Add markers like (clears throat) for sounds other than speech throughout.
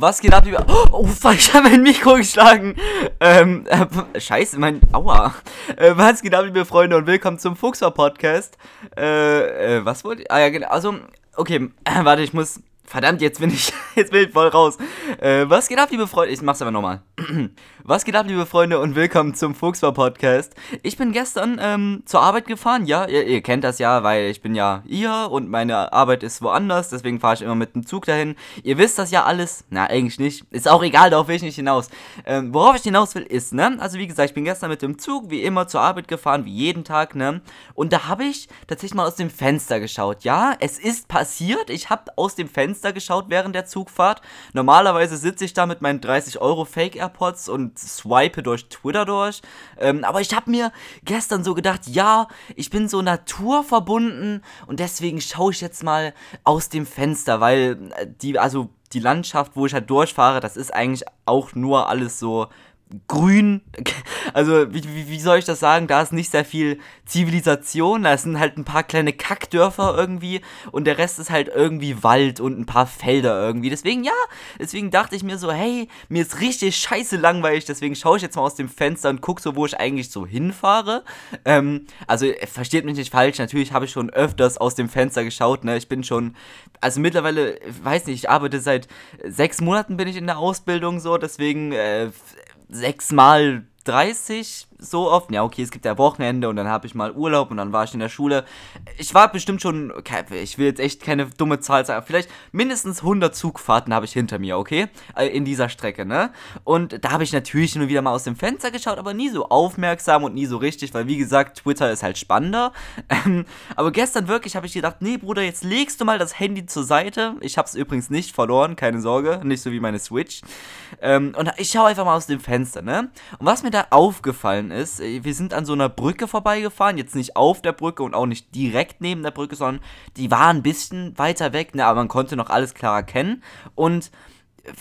Was geht ab, lieber. (gasps) Oh, fuck, ich habe mein Mikro geschlagen. Ähm, äh, scheiße, mein. Aua. Äh, was geht ab, liebe Freunde, und willkommen zum Fuchser Podcast. Äh, äh, was wollte ich. Ah, ja, genau. Also, okay, (clears throat) warte, ich muss. Verdammt, jetzt bin ich, (laughs) jetzt bin ich voll raus. Äh, was geht ab, liebe Freunde? Ich mach's aber nochmal. (clears throat) was geht ab, liebe Freunde, und willkommen zum Fuchsbar Podcast. Ich bin gestern ähm, zur Arbeit gefahren, ja, ihr, ihr, kennt das ja, weil ich bin ja hier und meine Arbeit ist woanders, deswegen fahre ich immer mit dem Zug dahin. Ihr wisst das ja alles. Na, eigentlich nicht. Ist auch egal, darauf will ich nicht hinaus. Ähm, worauf ich hinaus will, ist, ne, also wie gesagt, ich bin gestern mit dem Zug, wie immer, zur Arbeit gefahren, wie jeden Tag, ne, und da habe ich tatsächlich mal aus dem Fenster geschaut, ja, es ist passiert, ich habe aus dem Fenster Fenster geschaut während der Zugfahrt. Normalerweise sitze ich da mit meinen 30 Euro Fake AirPods und swipe durch Twitter durch. Ähm, aber ich habe mir gestern so gedacht, ja, ich bin so naturverbunden und deswegen schaue ich jetzt mal aus dem Fenster, weil äh, die, also die Landschaft, wo ich halt durchfahre, das ist eigentlich auch nur alles so grün. (laughs) Also, wie, wie, soll ich das sagen? Da ist nicht sehr viel Zivilisation. Da sind halt ein paar kleine Kackdörfer irgendwie. Und der Rest ist halt irgendwie Wald und ein paar Felder irgendwie. Deswegen, ja, deswegen dachte ich mir so, hey, mir ist richtig scheiße langweilig. Deswegen schaue ich jetzt mal aus dem Fenster und gucke so, wo ich eigentlich so hinfahre. Ähm, also, versteht mich nicht falsch. Natürlich habe ich schon öfters aus dem Fenster geschaut. Ne? Ich bin schon, also mittlerweile, weiß nicht, ich arbeite seit sechs Monaten bin ich in der Ausbildung so. Deswegen, äh, sechsmal 30 so oft. Ja, okay, es gibt ja Wochenende und dann habe ich mal Urlaub und dann war ich in der Schule. Ich war bestimmt schon, okay, ich will jetzt echt keine dumme Zahl sagen, vielleicht mindestens 100 Zugfahrten habe ich hinter mir, okay? Äh, in dieser Strecke, ne? Und da habe ich natürlich nur wieder mal aus dem Fenster geschaut, aber nie so aufmerksam und nie so richtig, weil wie gesagt, Twitter ist halt spannender. (laughs) Ähm, aber gestern wirklich habe ich gedacht, nee, Bruder, jetzt legst du mal das Handy zur Seite. Ich habe es übrigens nicht verloren, keine Sorge, nicht so wie meine Switch. Ähm, und ich schaue einfach mal aus dem Fenster, ne? Und was mir da aufgefallen aufgefallen ist, äh, wir sind an so einer Brücke vorbeigefahren, jetzt nicht auf der Brücke und auch nicht direkt neben der Brücke, sondern die war ein bisschen weiter weg, ne, aber man konnte noch alles klar erkennen. Und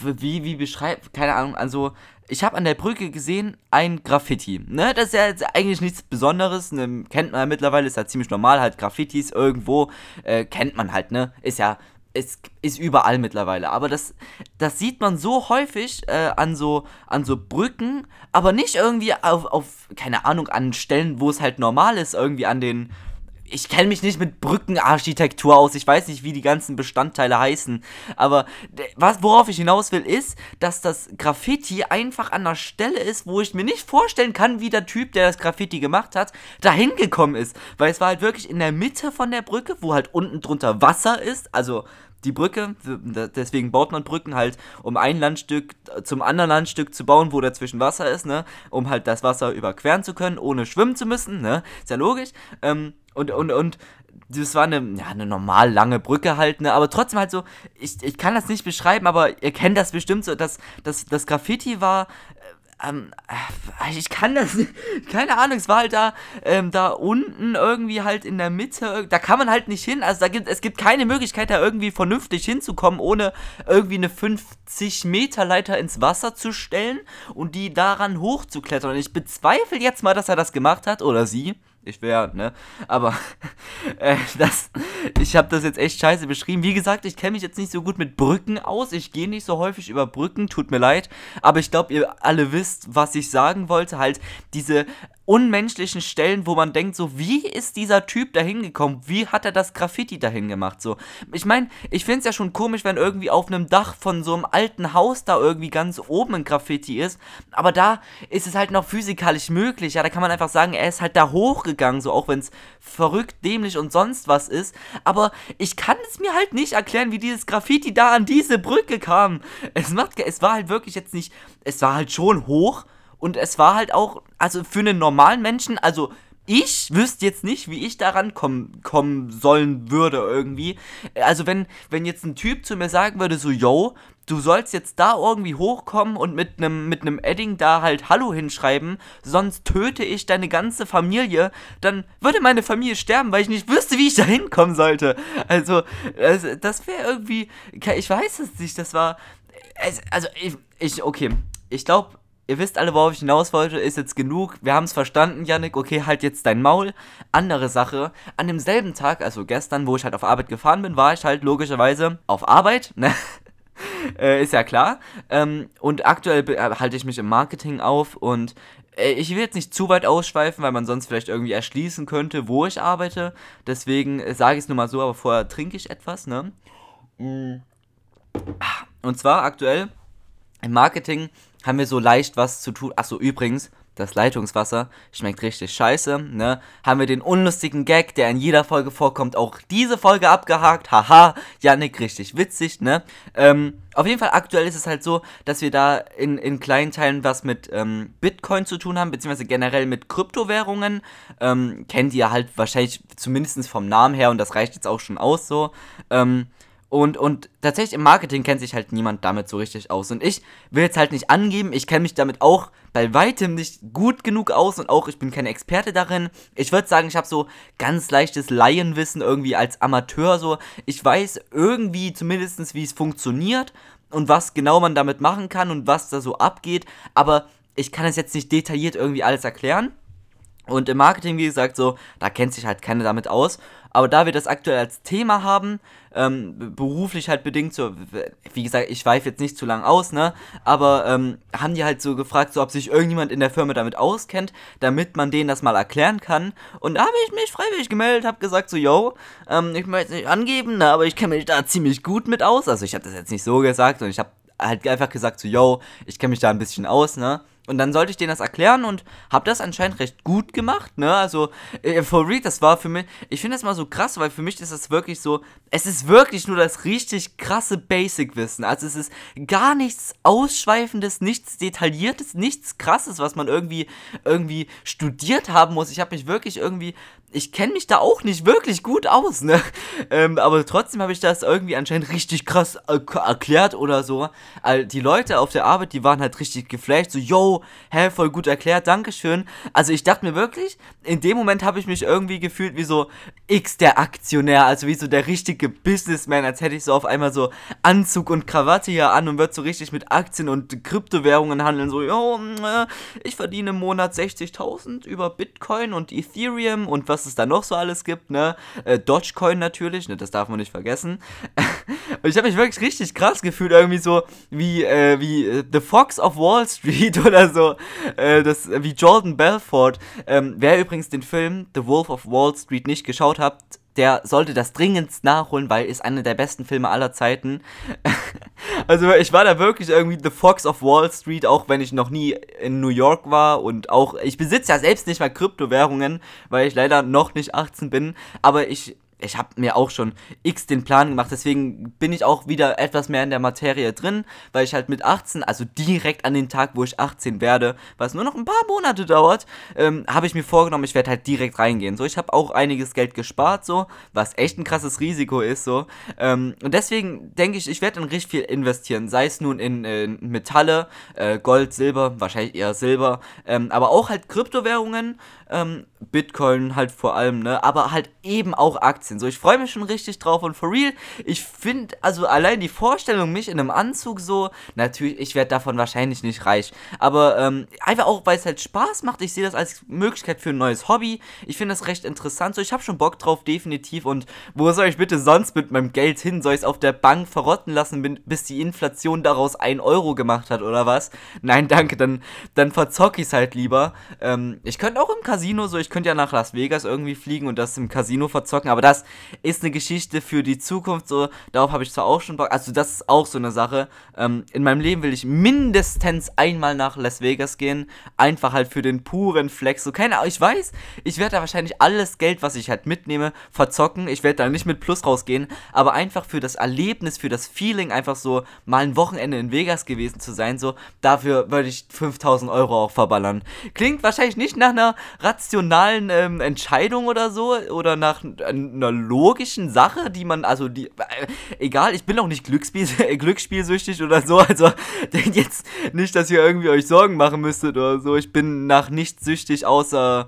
wie, wie beschreibt, keine Ahnung, also ich habe an der Brücke gesehen ein Graffiti. Ne, das ist ja jetzt eigentlich nichts Besonderes. Ne, kennt man ja mittlerweile, ist ja ziemlich normal, halt Graffitis irgendwo äh, kennt man halt. Ne, ist ja es ist überall mittlerweile. Aber das, das sieht man so häufig äh, an, so, an so Brücken, aber nicht irgendwie auf, auf, keine Ahnung, an Stellen, wo es halt normal ist, irgendwie an den ich kenne mich nicht mit Brückenarchitektur aus. Ich weiß nicht, wie die ganzen Bestandteile heißen. Aber was, worauf ich hinaus will, ist, dass das Graffiti einfach an der Stelle ist, wo ich mir nicht vorstellen kann, wie der Typ, der das Graffiti gemacht hat, dahin gekommen ist. Weil es war halt wirklich in der Mitte von der Brücke, wo halt unten drunter Wasser ist. Also die Brücke, deswegen baut man Brücken halt, um ein Landstück zum anderen Landstück zu bauen, wo dazwischen Wasser ist, ne? Um halt das Wasser überqueren zu können, ohne schwimmen zu müssen, ne? Ist ja logisch. Ähm, und, und, und das war eine, ja, eine normal lange Brücke halt, ne? Aber trotzdem halt so, ich, ich kann das nicht beschreiben, aber ihr kennt das bestimmt so, dass das, das Graffiti war ähm, äh, ich kann das (laughs) keine Ahnung, es war halt da, ähm, da unten irgendwie halt in der Mitte, da kann man halt nicht hin, also da gibt, es gibt keine Möglichkeit da irgendwie vernünftig hinzukommen, ohne irgendwie eine 50 Meter Leiter ins Wasser zu stellen und die daran hochzuklettern. Und ich bezweifle jetzt mal, dass er das gemacht hat, oder sie, ich wäre, ne? Aber (laughs) äh, das, ich habe das jetzt echt scheiße beschrieben. Wie gesagt, ich kenne mich jetzt nicht so gut mit Brücken aus. Ich gehe nicht so häufig über Brücken, tut mir leid. Aber ich glaube, ihr alle wisst, was ich sagen wollte. Halt diese unmenschlichen Stellen, wo man denkt, so, wie ist dieser Typ da hingekommen? Wie hat er das Graffiti dahin gemacht? So, ich meine, ich finde es ja schon komisch, wenn irgendwie auf einem Dach von so einem alten Haus da irgendwie ganz oben ein Graffiti ist. Aber da ist es halt noch physikalisch möglich. Ja, da kann man einfach sagen, er ist halt da hochgegangen, so auch wenn es verrückt, dämlich und sonst was ist. Aber ich kann es mir halt nicht erklären, wie dieses Graffiti da an diese Brücke kam. Es macht, es war halt wirklich jetzt nicht, es war halt schon hoch und es war halt auch, also für einen normalen Menschen, also ich wüsste jetzt nicht, wie ich daran kommen, kommen sollen würde irgendwie. Also wenn, wenn jetzt ein Typ zu mir sagen würde, so, yo, du sollst jetzt da irgendwie hochkommen und mit einem mit Edding da halt Hallo hinschreiben, sonst töte ich deine ganze Familie, dann würde meine Familie sterben, weil ich nicht wüsste, wie ich da hinkommen sollte. Also, das, das wäre irgendwie, ich weiß es nicht, das war, also ich, ich okay, ich glaube, ihr wisst alle, worauf ich hinaus wollte, ist jetzt genug. Wir haben es verstanden, Yannick. Okay, halt jetzt dein Maul. Andere Sache. An demselben Tag, also gestern, wo ich halt auf Arbeit gefahren bin, war ich halt logischerweise auf Arbeit. Ne? (laughs) äh, ist ja klar. Ähm, und aktuell äh, halte ich mich im Marketing auf und äh, ich will jetzt nicht zu weit ausschweifen, weil man sonst vielleicht irgendwie erschließen könnte, wo ich arbeite. Deswegen äh, sage ich es nur mal so, aber vorher trinke ich etwas, ne? Mm. Und zwar aktuell im Marketing haben wir so leicht was zu tun. Achso, übrigens, das Leitungswasser schmeckt richtig scheiße, ne? Haben wir den unlustigen Gag, der in jeder Folge vorkommt, auch diese Folge abgehakt. Haha, Yannick, richtig witzig, ne? Ähm, auf jeden Fall aktuell ist es halt so, dass wir da in, in kleinen Teilen was mit ähm, Bitcoin zu tun haben, beziehungsweise generell mit Kryptowährungen. Ähm, kennt ihr halt wahrscheinlich zumindest vom Namen her und das reicht jetzt auch schon aus so. Ähm, und, und tatsächlich im Marketing kennt sich halt niemand damit so richtig aus. Und ich will jetzt halt nicht angeben, ich kenne mich damit auch bei weitem nicht gut genug aus und auch ich bin kein Experte darin. Ich würde sagen, ich habe so ganz leichtes Laienwissen irgendwie als Amateur so. Ich weiß irgendwie zumindest, wie es funktioniert und was genau man damit machen kann und was da so abgeht. Aber ich kann es jetzt nicht detailliert irgendwie alles erklären. Und im Marketing, wie gesagt, so, da kennt sich halt keiner damit aus. Aber da wir das aktuell als Thema haben, ähm, beruflich halt bedingt, so, wie gesagt, ich weife jetzt nicht zu lang aus, ne? Aber ähm, haben die halt so gefragt, so ob sich irgendjemand in der Firma damit auskennt, damit man denen das mal erklären kann. Und da habe ich mich freiwillig gemeldet, habe gesagt, so, yo, ähm, ich möchte es nicht angeben, ne, aber ich kenne mich da ziemlich gut mit aus. Also ich habe das jetzt nicht so gesagt und ich habe halt einfach gesagt, so, yo, ich kenne mich da ein bisschen aus, ne? Und dann sollte ich denen das erklären und habe das anscheinend recht gut gemacht, ne? Also, äh, for real, das war für mich, ich finde das mal so krass, weil für mich ist das wirklich so, es ist wirklich nur das richtig krasse Basic-Wissen. Also, es ist gar nichts Ausschweifendes, nichts Detailliertes, nichts Krasses, was man irgendwie, irgendwie studiert haben muss. Ich habe mich wirklich irgendwie ich kenne mich da auch nicht wirklich gut aus, ne? (laughs) Ähm, aber trotzdem habe ich das irgendwie anscheinend richtig krass äh, erklärt oder so. Also die Leute auf der Arbeit, die waren halt richtig geflasht, so, yo, hä, voll gut erklärt, Dankeschön. Also ich dachte mir wirklich, in dem Moment habe ich mich irgendwie gefühlt wie so X der Aktionär, also wie so der richtige Businessman, als hätte ich so auf einmal so Anzug und Krawatte hier an und würde so richtig mit Aktien und Kryptowährungen handeln, so, yo, ich verdiene im Monat 60.000 über Bitcoin und Ethereum und was was es da noch so alles gibt, ne? Äh, Dogecoin natürlich, ne? Das darf man nicht vergessen. (laughs) und ich habe mich wirklich richtig krass gefühlt, irgendwie so wie, äh, wie äh, The Fox of Wall Street (laughs) oder so. Äh, das, wie Jordan Belfort. Ähm, wer übrigens den Film The Wolf of Wall Street nicht geschaut hat, der sollte das dringendst nachholen, weil ist einer der besten Filme aller Zeiten. (laughs) also ich war da wirklich irgendwie The Fox of Wall Street, auch wenn ich noch nie in New York war und auch, ich besitze ja selbst nicht mal Kryptowährungen, weil ich leider noch nicht 18 bin, aber ich ich habe mir auch schon x den Plan gemacht, deswegen bin ich auch wieder etwas mehr in der Materie drin, weil ich halt mit 18, also direkt an den Tag, wo ich 18 werde, was nur noch ein paar Monate dauert, ähm, habe ich mir vorgenommen, ich werde halt direkt reingehen. So, ich habe auch einiges Geld gespart, so, was echt ein krasses Risiko ist, so. Ähm, und deswegen denke ich, ich werde in richtig viel investieren, sei es nun in, äh, Metalle, äh, Gold, Silber, wahrscheinlich eher Silber, ähm, aber auch halt Kryptowährungen, ähm, Bitcoin halt vor allem, ne? Aber halt eben auch Aktien. So, ich freue mich schon richtig drauf und for real, ich finde, also allein die Vorstellung, mich in einem Anzug so, natürlich, ich werde davon wahrscheinlich nicht reich. Aber ähm, einfach auch, weil es halt Spaß macht. Ich sehe das als Möglichkeit für ein neues Hobby. Ich finde das recht interessant. So, ich habe schon Bock drauf, definitiv. Und wo soll ich bitte sonst mit meinem Geld hin? Soll ich es auf der Bank verrotten lassen, bis die Inflation daraus 1 Euro gemacht hat oder was? Nein, danke, dann, dann verzocke ich es halt lieber. Ähm, ich könnte auch im Casino Casino, so ich könnte ja nach Las Vegas irgendwie fliegen und das im Casino verzocken, aber das ist eine Geschichte für die Zukunft, so darauf habe ich zwar auch schon Bock, also das ist auch so eine Sache. Ähm, in meinem Leben will ich mindestens einmal nach Las Vegas gehen, einfach halt für den puren Flex, so keine Ahnung, ich weiß, ich werde da wahrscheinlich alles Geld, was ich halt mitnehme, verzocken, ich werde da nicht mit Plus rausgehen, aber einfach für das Erlebnis, für das Feeling, einfach so mal ein Wochenende in Vegas gewesen zu sein, so dafür würde ich 5000 Euro auch verballern. Klingt wahrscheinlich nicht nach einer rationalen ähm, Entscheidung oder so oder nach einer logischen Sache, die man, also die, äh, egal, ich bin auch nicht Glücksspiel, (laughs) glücksspielsüchtig oder so, also (laughs) denkt jetzt nicht, dass ihr irgendwie euch Sorgen machen müsstet oder so. Ich bin nach nichts süchtig, außer,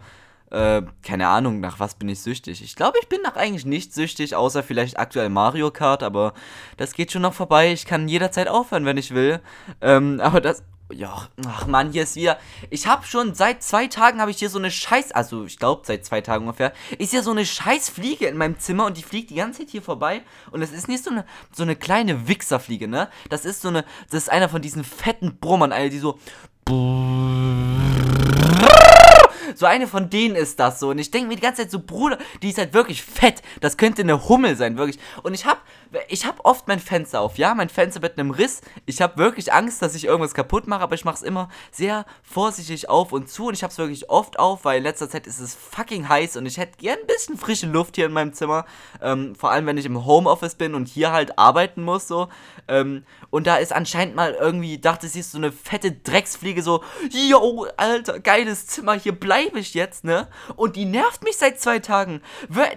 äh, keine Ahnung, nach was bin ich süchtig. Ich glaube, ich bin nach eigentlich nicht süchtig, außer vielleicht aktuell Mario Kart, aber das geht schon noch vorbei. Ich kann jederzeit aufhören, wenn ich will. Ähm, aber das Ja, ach man, hier ist wieder. Ich habe schon seit zwei Tagen habe ich hier so eine Scheiß, also ich glaube seit zwei Tagen ungefähr, ist ja so eine Scheißfliege in meinem Zimmer und die fliegt die ganze Zeit hier vorbei und das ist nicht so eine so eine kleine Wichserfliege, ne? Das ist so eine, das ist einer von diesen fetten Brummern, eine die so so eine von denen ist das so. Und ich denke mir die ganze Zeit so, Bruder, die ist halt wirklich fett. Das könnte eine Hummel sein, wirklich. Und ich hab, ich hab oft mein Fenster auf, ja, mein Fenster mit einem Riss. Ich habe wirklich Angst, dass ich irgendwas kaputt mache, aber ich mache es immer sehr vorsichtig auf und zu. Und ich habe es wirklich oft auf, weil in letzter Zeit ist es fucking heiß und ich hätte gern ein bisschen frische Luft hier in meinem Zimmer. Ähm, vor allem, wenn ich im Homeoffice bin und hier halt arbeiten muss, so. Ähm, und da ist anscheinend mal irgendwie, dachte sie ist so eine fette Drecksfliege, so, yo, Alter, geiles Zimmer, hier bleibe ich jetzt, ne? Und die nervt mich seit zwei Tagen.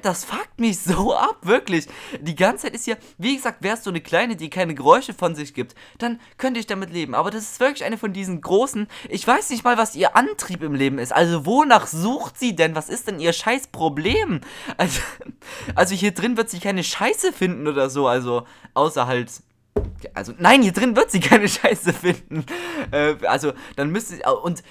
Das fuckt mich so ab, wirklich. Die ganze Zeit ist hier, wie gesagt, es so eine kleine, die keine Geräusche von sich gibt, dann könnte ich damit leben. Aber das ist wirklich eine von diesen großen, ich weiß nicht mal, was ihr Antrieb im Leben ist. Also, wonach sucht sie denn? Was ist denn ihr scheiß Problem? Also, (laughs) also hier drin wird sie keine Scheiße finden oder so. Also, außer halt also, nein, hier drin wird sie keine (laughs) Scheiße finden. Äh, also, dann müsste sie. Und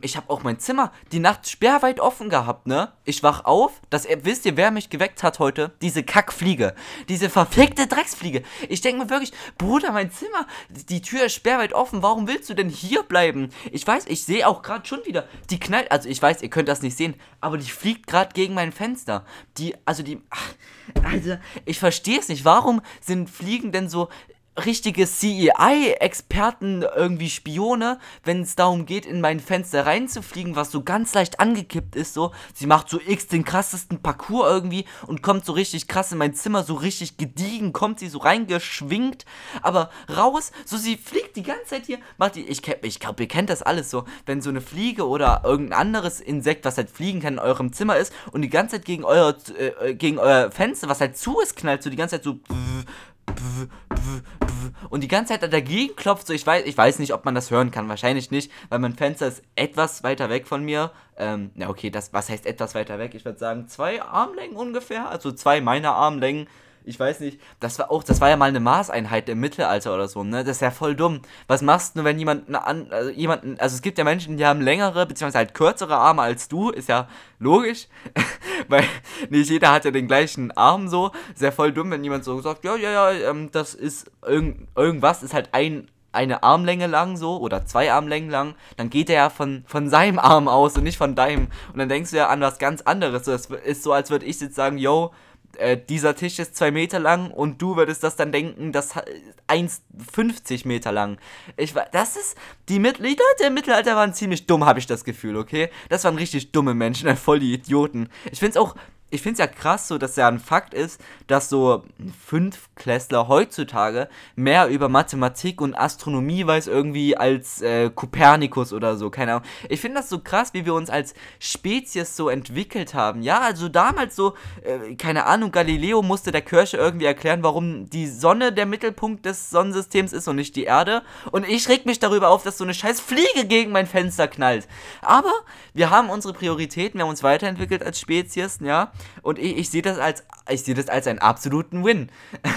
ich habe auch mein Zimmer die Nacht sperrweit offen gehabt, ne? Ich wach auf. Das, wisst ihr, wer mich geweckt hat heute? Diese Kackfliege. Diese verfickte Drecksfliege. Ich denke mir wirklich, Bruder, mein Zimmer, die Tür ist sperrweit offen. Warum willst du denn hier bleiben? Ich weiß, ich sehe auch gerade schon wieder. Die knallt. Also, ich weiß, ihr könnt das nicht sehen. Aber die fliegt gerade gegen mein Fenster. Die, also die. Ach, also, ich verstehe es nicht. Warum sind Fliegen denn so richtige CEI-Experten, irgendwie Spione, wenn es darum geht, in mein Fenster reinzufliegen, was so ganz leicht angekippt ist, so. Sie macht so x den krassesten Parcours irgendwie und kommt so richtig krass in mein Zimmer, so richtig gediegen, kommt sie so reingeschwingt, aber raus, so sie fliegt die ganze Zeit hier, macht die, ich, ich glaube, ihr kennt das alles so, wenn so eine Fliege oder irgendein anderes Insekt, was halt fliegen kann, in eurem Zimmer ist und die ganze Zeit gegen euer, äh, gegen euer Fenster, was halt zu ist, knallt so die ganze Zeit so und die ganze Zeit dagegen klopft. So, ich weiß, ich weiß nicht, ob man das hören kann. Wahrscheinlich nicht, weil mein Fenster ist etwas weiter weg von mir. Ähm, ja, okay, das, was heißt etwas weiter weg? Ich würde sagen, zwei Armlängen ungefähr. Also zwei meiner Armlängen ich weiß nicht, das war auch, das war ja mal eine Maßeinheit im Mittelalter oder so, ne? Das ist ja voll dumm. Was machst du, wenn jemand, an, also jemanden, also es gibt ja Menschen, die haben längere, beziehungsweise halt kürzere Arme als du, ist ja logisch, (laughs) weil nicht jeder hat ja den gleichen Arm so. Ist ja voll dumm, wenn jemand so sagt, ja, ja, ja, ähm, das ist irgend, irgendwas, ist halt ein eine Armlänge lang so oder zwei Armlängen lang, dann geht er ja von, von seinem Arm aus und nicht von deinem. Und dann denkst du ja an was ganz anderes. Es ist so, als würde ich jetzt sagen, yo, äh, dieser Tisch ist zwei Meter lang und du würdest das dann denken, das ist 1,50 Meter lang. Ich das ist, die, Mit die Leute im Mittelalter waren ziemlich dumm, habe ich das Gefühl, okay? Das waren richtig dumme Menschen, (laughs) voll die Idioten. Ich finde es auch ich finde es ja krass, so dass ja ein Fakt ist, dass so Fünfklässler heutzutage mehr über Mathematik und Astronomie weiß irgendwie als äh, Kopernikus oder so, keine Ahnung. Ich finde das so krass, wie wir uns als Spezies so entwickelt haben. Ja, also damals so, äh, keine Ahnung, Galileo musste der Kirche irgendwie erklären, warum die Sonne der Mittelpunkt des Sonnensystems ist und nicht die Erde. Und ich reg mich darüber auf, dass so eine scheiß Fliege gegen mein Fenster knallt. Aber wir haben unsere Prioritäten, wir haben uns weiterentwickelt als Spezies, ja. Und ich, ich sehe das als ich sehe das als einen absoluten Win. (laughs)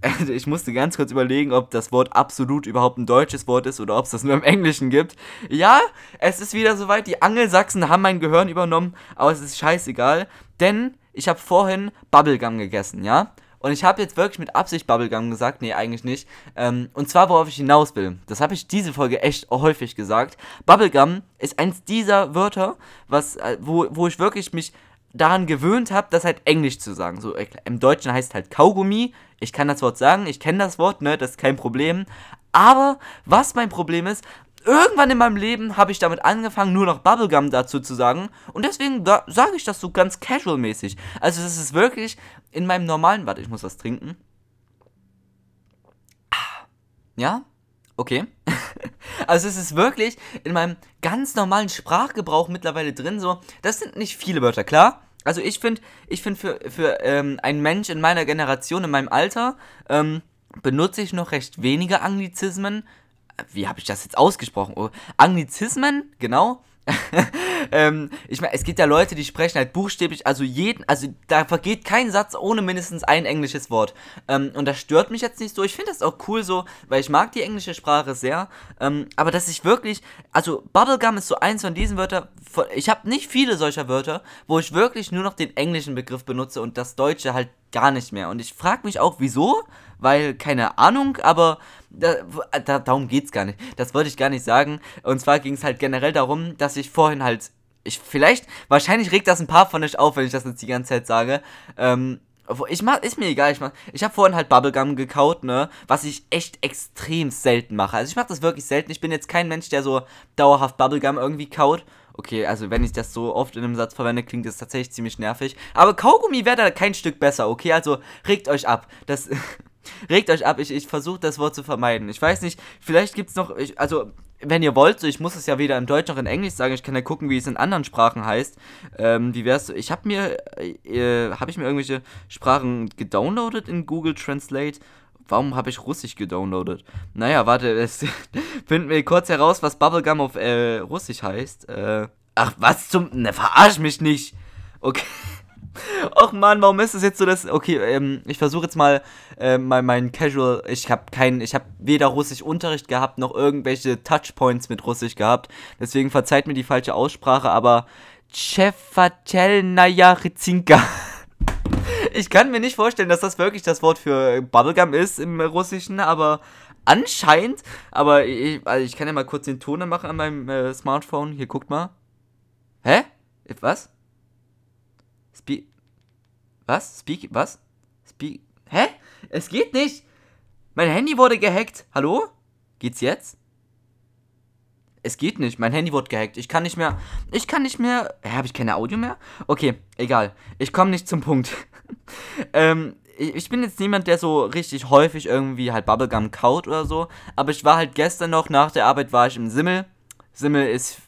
Also ich musste ganz kurz überlegen, ob das Wort absolut überhaupt ein deutsches Wort ist oder ob es das nur im Englischen gibt. Ja, es ist wieder soweit. Die Angelsachsen haben mein Gehirn übernommen, aber es ist scheißegal, denn ich habe vorhin Bubblegum gegessen, ja? Und ich habe jetzt wirklich mit Absicht Bubblegum gesagt. Nee, eigentlich nicht. Ähm, und zwar, worauf ich hinaus will. Das habe ich diese Folge echt häufig gesagt. Bubblegum ist eins dieser Wörter, was, äh, wo, wo ich wirklich mich daran gewöhnt habe, das halt Englisch zu sagen. So, im Deutschen heißt halt Kaugummi. Ich kann das Wort sagen, ich kenne das Wort, ne, das ist kein Problem. Aber was mein Problem ist, irgendwann in meinem Leben habe ich damit angefangen, nur noch Bubblegum dazu zu sagen. Und deswegen sage ich das so ganz casual-mäßig. Also, das ist wirklich in meinem normalen. Warte, ich muss was trinken. Ah, ja? Okay. (laughs) also es ist wirklich in meinem ganz normalen Sprachgebrauch mittlerweile drin so. Das sind nicht viele Wörter, klar. Also ich finde, ich finde für, für ähm, einen Mensch in meiner Generation, in meinem Alter, ähm, benutze ich noch recht wenige Anglizismen. Wie habe ich das jetzt ausgesprochen? Oh, Anglizismen, genau. (laughs) ähm, ich meine, es gibt ja Leute, die sprechen halt buchstäblich, also jeden, also da vergeht kein Satz ohne mindestens ein englisches Wort. Ähm, und das stört mich jetzt nicht so. Ich finde das auch cool so, weil ich mag die englische Sprache sehr. Ähm, aber dass ich wirklich, also Bubblegum ist so eins von diesen Wörtern, ich habe nicht viele solcher Wörter, wo ich wirklich nur noch den englischen Begriff benutze und das Deutsche halt gar nicht mehr. Und ich frage mich auch, wieso, weil, keine Ahnung, aber da, da, darum geht's gar nicht. Das wollte ich gar nicht sagen. Und zwar ging es halt generell darum, dass ich vorhin halt, ich vielleicht, wahrscheinlich regt das ein paar von euch auf, wenn ich das jetzt die ganze Zeit sage. Ähm, ich mach, ist mir egal, ich mach, ich habe vorhin halt Bubblegum gekaut, ne, was ich echt extrem selten mache. Also ich mache das wirklich selten. Ich bin jetzt kein Mensch, der so dauerhaft Bubblegum irgendwie kaut. Okay, also wenn ich das so oft in einem Satz verwende, klingt das tatsächlich ziemlich nervig. Aber Kaugummi wäre da kein Stück besser, okay? Also regt euch ab. Das (laughs) regt euch ab. Ich, ich versuche das Wort zu vermeiden. Ich weiß nicht, vielleicht gibt es noch, ich, also wenn ihr wollt, so ich muss es ja weder in Deutsch noch in Englisch sagen, ich kann ja gucken, wie es in anderen Sprachen heißt. Ähm, wie wär's? Ich habe mir, äh, habe ich mir irgendwelche Sprachen gedownloadet in Google Translate? Warum habe ich Russisch gedownloadet? Naja, warte, (laughs) es finden wir kurz heraus, was Bubblegum auf äh, Russisch heißt. Äh, ach, was zum. Ne, verarsch mich nicht! Okay. Och man, warum ist es jetzt so, dass. Okay, ähm, ich versuche jetzt mal äh, mein, mein Casual. Ich habe keinen. Ich habe weder Russisch Unterricht gehabt, noch irgendwelche Touchpoints mit Russisch gehabt. Deswegen verzeiht mir die falsche Aussprache, aber. Chefatelnaya. (laughs) Ich kann mir nicht vorstellen, dass das wirklich das Wort für Bubblegum ist im Russischen, aber anscheinend. Aber ich, also ich kann ja mal kurz den Ton machen an meinem äh, Smartphone. Hier, guckt mal. Hä? Was? Was? Speak. Was? Speak. Hä? Es geht nicht! Mein Handy wurde gehackt. Hallo? Geht's jetzt? Es geht nicht. Mein Handy wurde gehackt. Ich kann nicht mehr. Ich kann nicht mehr. Hä, habe ich keine Audio mehr? Okay, egal. Ich komme nicht zum Punkt. (laughs) ähm, ich bin jetzt niemand, der so richtig häufig irgendwie halt Bubblegum kaut oder so. Aber ich war halt gestern noch nach der Arbeit war ich im Simmel. Simmel ist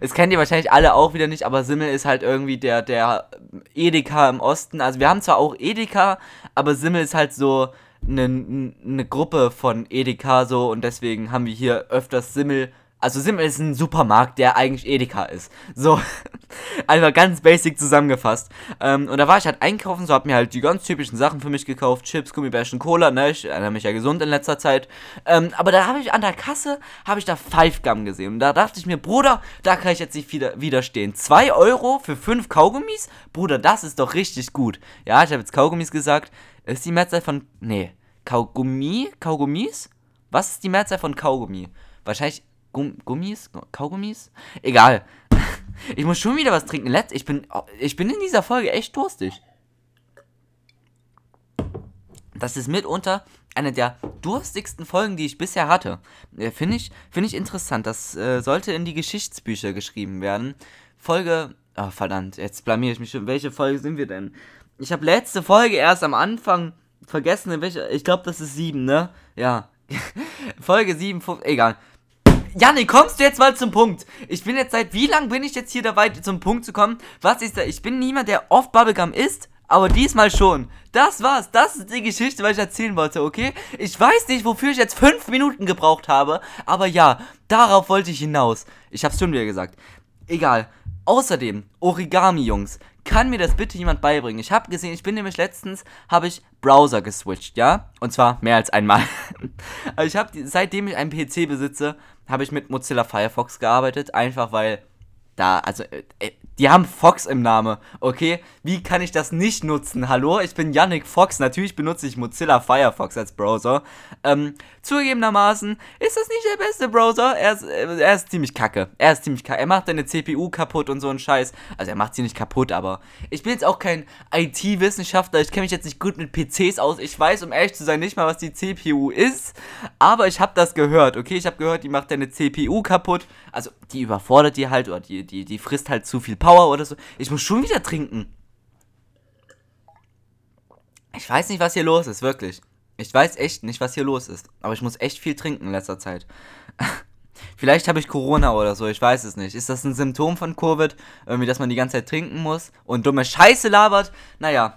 es kennt ihr wahrscheinlich alle auch wieder nicht, aber Simmel ist halt irgendwie der, der Edeka im Osten. Also wir haben zwar auch Edeka, aber Simmel ist halt so eine, eine Gruppe von Edeka so und deswegen haben wir hier öfters Simmel also Simmel ist ein Supermarkt, der eigentlich Edeka ist. So, (laughs) einfach ganz basic zusammengefasst. Ähm, und da war ich halt einkaufen, so hab mir halt die ganz typischen Sachen für mich gekauft. Chips, Gummibärchen, Cola, ne? Ich erinnere mich ja gesund in letzter Zeit. Ähm, aber da habe ich an der Kasse, habe ich da Five Gum gesehen. Und da dachte ich mir, Bruder, da kann ich jetzt nicht wieder, widerstehen. 2 Euro für 5 Kaugummis? Bruder, das ist doch richtig gut. Ja, ich habe jetzt Kaugummis gesagt. Ist die Mehrzahl von, nee, Kaugummi? Kaugummis? Was ist die Mehrzahl von Kaugummi? Wahrscheinlich Gummis? Kaugummis? Egal. (laughs) Ich muss schon wieder was trinken. Letzt, ich bin, ich bin in dieser Folge echt durstig. Das ist mitunter eine der durstigsten Folgen, die ich bisher hatte. Äh, Finde ich, find ich interessant. Das äh, sollte in die Geschichtsbücher geschrieben werden. Folge. Oh, verdammt, jetzt blamier ich mich schon. Welche Folge sind wir denn? Ich habe letzte Folge erst am Anfang vergessen, in welcher. Ich glaube, das ist 7, ne? Ja. (laughs) Folge 7, 5, egal. Janni, kommst du jetzt mal zum Punkt? Ich bin jetzt seit wie lang bin ich jetzt hier dabei, zum Punkt zu kommen? Was ist da? Ich bin niemand, der oft Bubblegum isst, aber diesmal schon. Das war's. Das ist die Geschichte, was ich erzählen wollte, okay? Ich weiß nicht, wofür ich jetzt fünf Minuten gebraucht habe, aber ja, darauf wollte ich hinaus. Ich hab's schon wieder gesagt. Egal. Außerdem, Origami, Jungs kann mir das bitte jemand beibringen? Ich habe gesehen, ich bin nämlich letztens, habe ich Browser geswitcht, ja? Und zwar mehr als einmal. (laughs) ich habe, seitdem ich einen PC besitze, habe ich mit Mozilla Firefox gearbeitet, einfach weil da, also, äh, äh, die haben Fox im Namen, okay? Wie kann ich das nicht nutzen? Hallo, ich bin Yannick Fox, natürlich benutze ich Mozilla Firefox als Browser. Ähm, zugegebenermaßen ist das nicht der beste Browser, er ist, äh, er ist ziemlich kacke. Er ist ziemlich kacke, er macht deine CPU kaputt und so ein Scheiß. Also er macht sie nicht kaputt, aber ich bin jetzt auch kein IT-Wissenschaftler, ich kenne mich jetzt nicht gut mit PCs aus. Ich weiß, um ehrlich zu sein, nicht mal, was die CPU ist, aber ich habe das gehört, okay? Ich habe gehört, die macht deine CPU kaputt, also die überfordert die halt oder die die, die frisst halt zu viel Power oder so. Ich muss schon wieder trinken. Ich weiß nicht, was hier los ist, wirklich. Ich weiß echt nicht, was hier los ist. Aber ich muss echt viel trinken in letzter Zeit. (laughs) Vielleicht habe ich Corona oder so, ich weiß es nicht. Ist das ein Symptom von Covid? Irgendwie, dass man die ganze Zeit trinken muss und dumme Scheiße labert? Naja.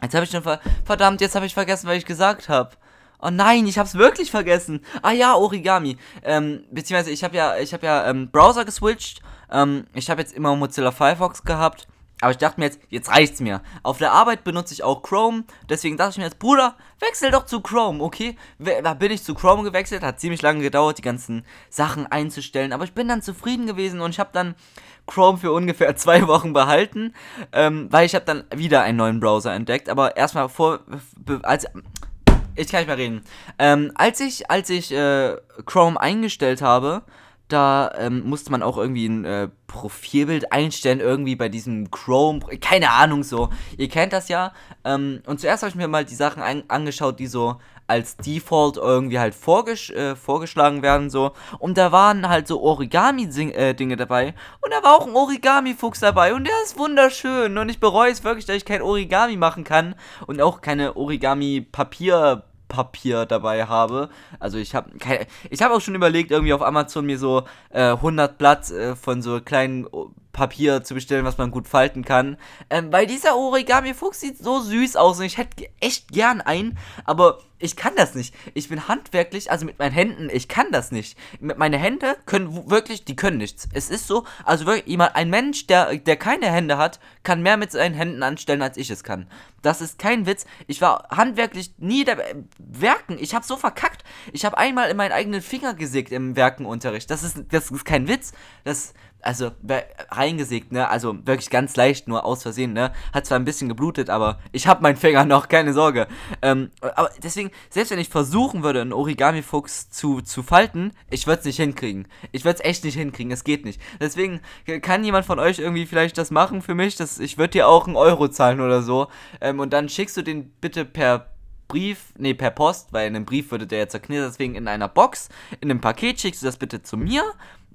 Jetzt habe ich schon ver Verdammt, jetzt habe ich vergessen, was ich gesagt habe. Oh nein, ich hab's wirklich vergessen. Ah ja, Origami. Ähm, beziehungsweise ich habe ja, ich habe ja ähm, Browser geswitcht. Ähm, ich habe jetzt immer Mozilla Firefox gehabt. Aber ich dachte mir jetzt, jetzt reicht's mir. Auf der Arbeit benutze ich auch Chrome. Deswegen dachte ich mir jetzt, Bruder, wechsel doch zu Chrome, okay? Da bin ich zu Chrome gewechselt. Hat ziemlich lange gedauert, die ganzen Sachen einzustellen. Aber ich bin dann zufrieden gewesen und ich habe dann Chrome für ungefähr (laughs) zwei Wochen behalten. Ähm, weil ich habe dann wieder einen neuen Browser entdeckt. Aber erstmal vor, als, ich kann nicht mehr reden. Ähm, als ich, als ich äh, Chrome eingestellt habe, da ähm, musste man auch irgendwie ein äh, Profilbild einstellen, irgendwie bei diesem Chrome, keine Ahnung so. Ihr kennt das ja. Ähm, und zuerst habe ich mir mal die Sachen an angeschaut, die so als Default irgendwie halt vorgesch äh, vorgeschlagen werden so. Und da waren halt so Origami-Dinge äh, dabei. Und da war auch ein Origami-Fuchs dabei. Und der ist wunderschön. Und ich bereue es wirklich, dass ich kein Origami machen kann. Und auch keine Origami-Papier- Papier dabei habe. Also ich habe ich habe auch schon überlegt, irgendwie auf Amazon mir so äh, 100 Blatt äh, von so kleinen Papier zu bestellen, was man gut falten kann. Ähm, weil dieser Origami-Fuchs sieht so süß aus und ich hätte echt gern einen, aber ich kann das nicht. Ich bin handwerklich, also mit meinen Händen, ich kann das nicht. Meine Hände können wirklich, die können nichts. Es ist so, also wirklich, jemand, ein Mensch, der, der keine Hände hat, kann mehr mit seinen Händen anstellen, als ich es kann. Das ist kein Witz. Ich war handwerklich nie der Werken. Ich habe so verkackt. Ich habe einmal in meinen eigenen Finger gesägt im Werkenunterricht. Das ist, das ist kein Witz. Das, also reingesägt, ne? Also wirklich ganz leicht, nur aus Versehen, ne? Hat zwar ein bisschen geblutet, aber ich habe meinen Finger noch, keine Sorge. Ähm, aber deswegen, selbst wenn ich versuchen würde, einen Origami-Fuchs zu, zu falten, ich würde es nicht hinkriegen. Ich würde es echt nicht hinkriegen, es geht nicht. Deswegen kann jemand von euch irgendwie vielleicht das machen für mich, dass ich würde dir auch einen Euro zahlen oder so. Ähm, und dann schickst du den bitte per Brief, nee, per Post, weil in einem Brief würde der ja zerknittert, deswegen in einer Box, in einem Paket schickst du das bitte zu mir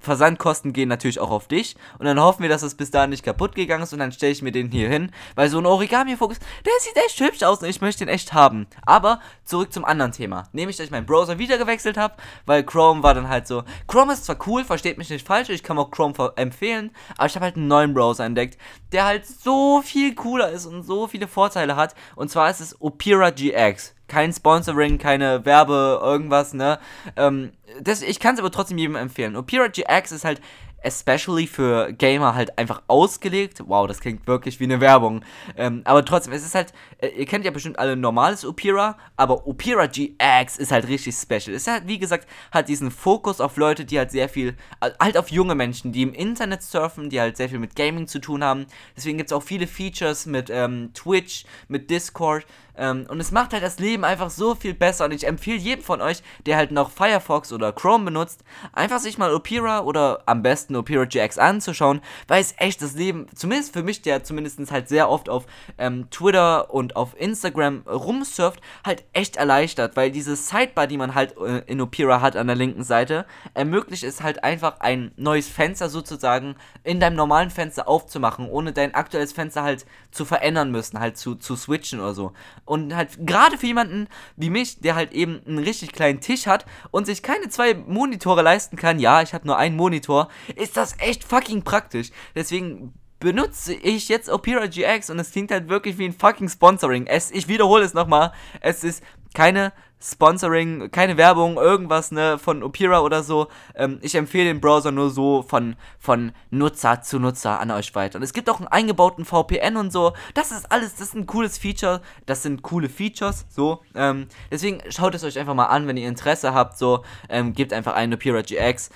Versandkosten gehen natürlich auch auf dich. Und dann hoffen wir, dass es bis dahin nicht kaputt gegangen ist. Und dann stelle ich mir den hier hin. Weil so ein Origami-Fokus, der sieht echt hübsch aus und ich möchte den echt haben. Aber zurück zum anderen Thema. Nämlich, dass ich meinen Browser wieder gewechselt habe. Weil Chrome war dann halt so. Chrome ist zwar cool, versteht mich nicht falsch. Ich kann auch Chrome empfehlen. Aber ich habe halt einen neuen Browser entdeckt, der halt so viel cooler ist und so viele Vorteile hat. Und zwar ist es Opera GX kein Sponsoring, keine Werbe, irgendwas, ne? Ähm, das, ich kann es aber trotzdem jedem empfehlen. Opera GX ist halt especially für Gamer halt einfach ausgelegt. Wow, das klingt wirklich wie eine Werbung. Ähm, aber trotzdem, es ist halt, äh, ihr kennt ja bestimmt alle normales Opera, aber Opera GX ist halt richtig special. Es halt, wie gesagt, hat diesen Fokus auf Leute, die halt sehr viel, halt auf junge Menschen, die im Internet surfen, die halt sehr viel mit Gaming zu tun haben. Deswegen gibt es auch viele Features mit ähm, Twitch, mit Discord. Ähm, und es macht halt das Leben einfach so viel besser. Und ich empfehle jedem von euch, der halt noch Firefox oder Chrome benutzt, einfach sich mal Opera oder am besten Opera GX anzuschauen, weil es echt das Leben, zumindest für mich, der zumindest halt sehr oft auf ähm, Twitter und auf Instagram rumsurft, halt echt erleichtert, weil diese Sidebar, die man halt äh, in Opera hat an der linken Seite, ermöglicht es halt einfach ein neues Fenster sozusagen in deinem normalen Fenster aufzumachen, ohne dein aktuelles Fenster halt zu verändern müssen, halt zu, zu switchen oder so. Und halt gerade für jemanden wie mich, der halt eben einen richtig kleinen Tisch hat und sich keine zwei Monitore leisten kann, ja, ich habe nur einen Monitor, ist das echt fucking praktisch. Deswegen benutze ich jetzt Opera GX und es klingt halt wirklich wie ein fucking Sponsoring. Es, ich wiederhole es nochmal, es ist keine Sponsoring, keine Werbung, irgendwas ne, von Opera oder so. Ähm, ich empfehle den Browser nur so von, von Nutzer zu Nutzer an euch weiter. Und es gibt auch einen eingebauten VPN und so. Das ist alles, das ist ein cooles Feature. Das sind coole Features, so. Ähm, deswegen schaut es euch einfach mal an, wenn ihr Interesse habt, so. Ähm, gebt einfach einen Opera GX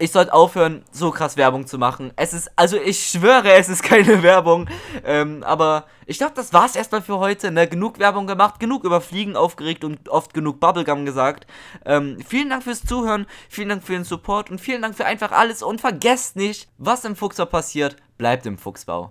ich sollte aufhören, so krass Werbung zu machen. Es ist, also ich schwöre, es ist keine (laughs) Werbung. Ähm, aber ich glaube, das war's erstmal für heute. Ne? Genug Werbung gemacht, genug über Fliegen aufgeregt und oft genug Bubblegum gesagt. Ähm, vielen Dank fürs Zuhören, vielen Dank für den Support und vielen Dank für einfach alles. Und vergesst nicht, was im Fuchsbau passiert, bleibt im Fuchsbau.